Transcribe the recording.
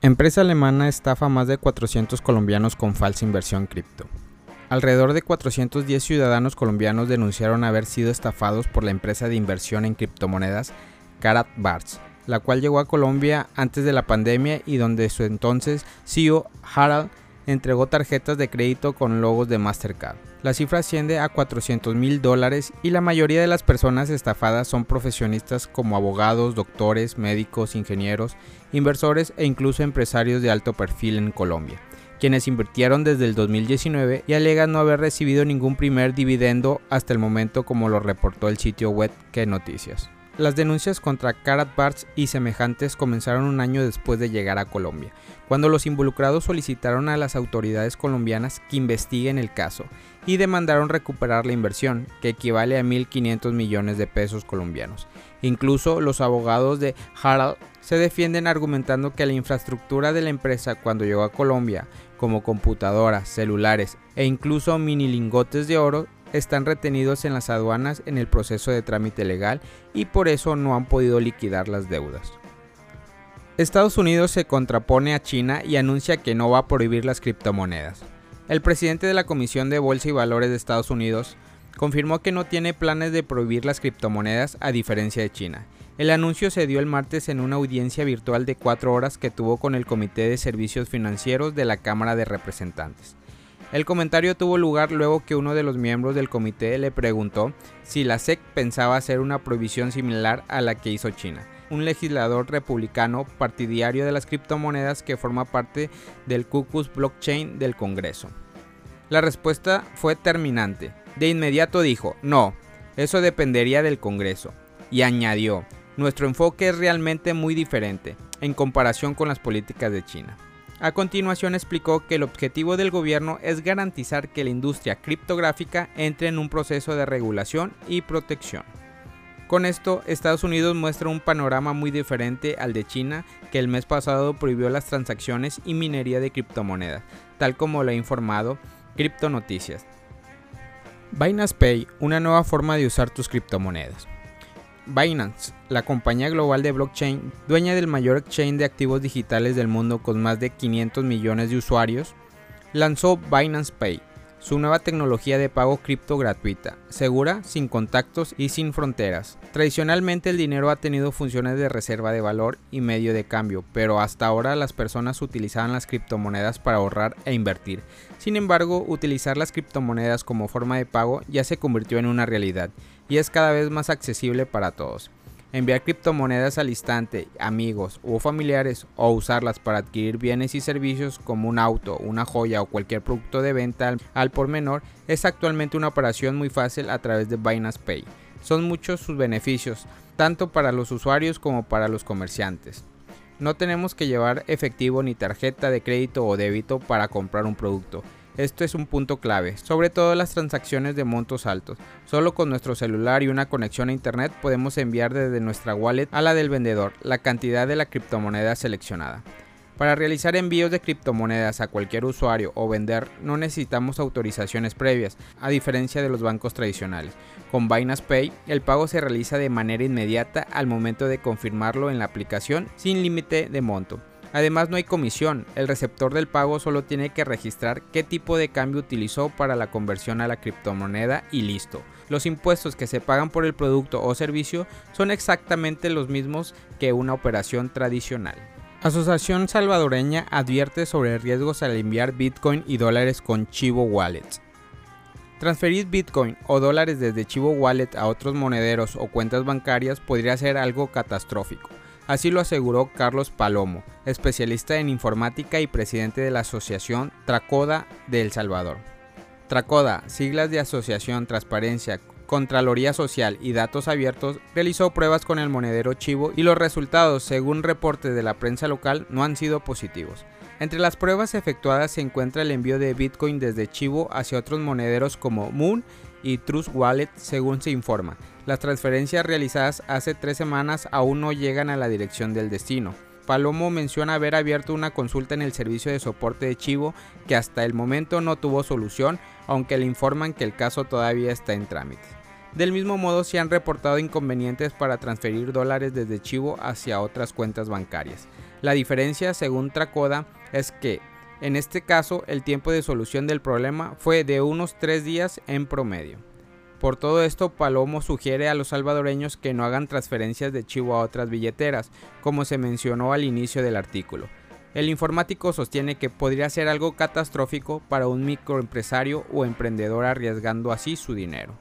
Empresa alemana estafa a más de 400 colombianos con falsa inversión cripto. Alrededor de 410 ciudadanos colombianos denunciaron haber sido estafados por la empresa de inversión en criptomonedas Karat Bars, la cual llegó a Colombia antes de la pandemia y donde su entonces CEO Harald entregó tarjetas de crédito con logos de Mastercard. La cifra asciende a 400 mil dólares y la mayoría de las personas estafadas son profesionistas como abogados, doctores, médicos, ingenieros, inversores e incluso empresarios de alto perfil en Colombia quienes invirtieron desde el 2019 y alegan no haber recibido ningún primer dividendo hasta el momento como lo reportó el sitio web Que Noticias. Las denuncias contra Karat Barts y semejantes comenzaron un año después de llegar a Colombia, cuando los involucrados solicitaron a las autoridades colombianas que investiguen el caso y demandaron recuperar la inversión, que equivale a 1.500 millones de pesos colombianos. Incluso los abogados de Harald se defienden argumentando que la infraestructura de la empresa cuando llegó a Colombia, como computadoras, celulares e incluso mini lingotes de oro, están retenidos en las aduanas en el proceso de trámite legal y por eso no han podido liquidar las deudas. Estados Unidos se contrapone a China y anuncia que no va a prohibir las criptomonedas. El presidente de la Comisión de Bolsa y Valores de Estados Unidos confirmó que no tiene planes de prohibir las criptomonedas a diferencia de China. El anuncio se dio el martes en una audiencia virtual de cuatro horas que tuvo con el Comité de Servicios Financieros de la Cámara de Representantes. El comentario tuvo lugar luego que uno de los miembros del comité le preguntó si la SEC pensaba hacer una prohibición similar a la que hizo China, un legislador republicano partidario de las criptomonedas que forma parte del Cuckoo's Blockchain del Congreso. La respuesta fue terminante. De inmediato dijo, no, eso dependería del Congreso. Y añadió, nuestro enfoque es realmente muy diferente en comparación con las políticas de China. A continuación explicó que el objetivo del gobierno es garantizar que la industria criptográfica entre en un proceso de regulación y protección. Con esto, Estados Unidos muestra un panorama muy diferente al de China, que el mes pasado prohibió las transacciones y minería de criptomonedas, tal como lo ha informado Crypto Noticias. Binance Pay, una nueva forma de usar tus criptomonedas. Binance, la compañía global de blockchain, dueña del mayor exchange de activos digitales del mundo con más de 500 millones de usuarios, lanzó Binance Pay, su nueva tecnología de pago cripto gratuita, segura, sin contactos y sin fronteras. Tradicionalmente el dinero ha tenido funciones de reserva de valor y medio de cambio, pero hasta ahora las personas utilizaban las criptomonedas para ahorrar e invertir. Sin embargo, utilizar las criptomonedas como forma de pago ya se convirtió en una realidad y es cada vez más accesible para todos. Enviar criptomonedas al instante, amigos o familiares o usarlas para adquirir bienes y servicios como un auto, una joya o cualquier producto de venta al, por menor es actualmente una operación muy fácil a través de Binance Pay. Son muchos sus beneficios, tanto para los usuarios como para los comerciantes. No tenemos que llevar efectivo ni tarjeta de crédito o débito para comprar un producto. Esto es un punto clave, sobre todo las transacciones de montos altos. Solo con nuestro celular y una conexión a internet podemos enviar desde nuestra wallet a la del vendedor la cantidad de la criptomoneda seleccionada. Para realizar envíos de criptomonedas a cualquier usuario o vender no necesitamos autorizaciones previas, a diferencia de los bancos tradicionales. Con Binance Pay, el pago se realiza de manera inmediata al momento de confirmarlo en la aplicación sin límite de monto. Además no hay comisión, el receptor del pago solo tiene que registrar qué tipo de cambio utilizó para la conversión a la criptomoneda y listo. Los impuestos que se pagan por el producto o servicio son exactamente los mismos que una operación tradicional. Asociación Salvadoreña advierte sobre riesgos al enviar Bitcoin y dólares con Chivo Wallets. Transferir Bitcoin o dólares desde Chivo Wallet a otros monederos o cuentas bancarias podría ser algo catastrófico. Así lo aseguró Carlos Palomo, especialista en informática y presidente de la Asociación Tracoda de El Salvador. Tracoda, siglas de Asociación Transparencia, Contraloría Social y Datos Abiertos, realizó pruebas con el monedero Chivo y los resultados, según reportes de la prensa local, no han sido positivos. Entre las pruebas efectuadas se encuentra el envío de Bitcoin desde Chivo hacia otros monederos como Moon y Trust Wallet, según se informa. Las transferencias realizadas hace tres semanas aún no llegan a la dirección del destino. Palomo menciona haber abierto una consulta en el servicio de soporte de Chivo que hasta el momento no tuvo solución, aunque le informan que el caso todavía está en trámite. Del mismo modo se han reportado inconvenientes para transferir dólares desde Chivo hacia otras cuentas bancarias. La diferencia, según Tracoda, es que en este caso el tiempo de solución del problema fue de unos tres días en promedio. Por todo esto, Palomo sugiere a los salvadoreños que no hagan transferencias de chivo a otras billeteras, como se mencionó al inicio del artículo. El informático sostiene que podría ser algo catastrófico para un microempresario o emprendedor arriesgando así su dinero.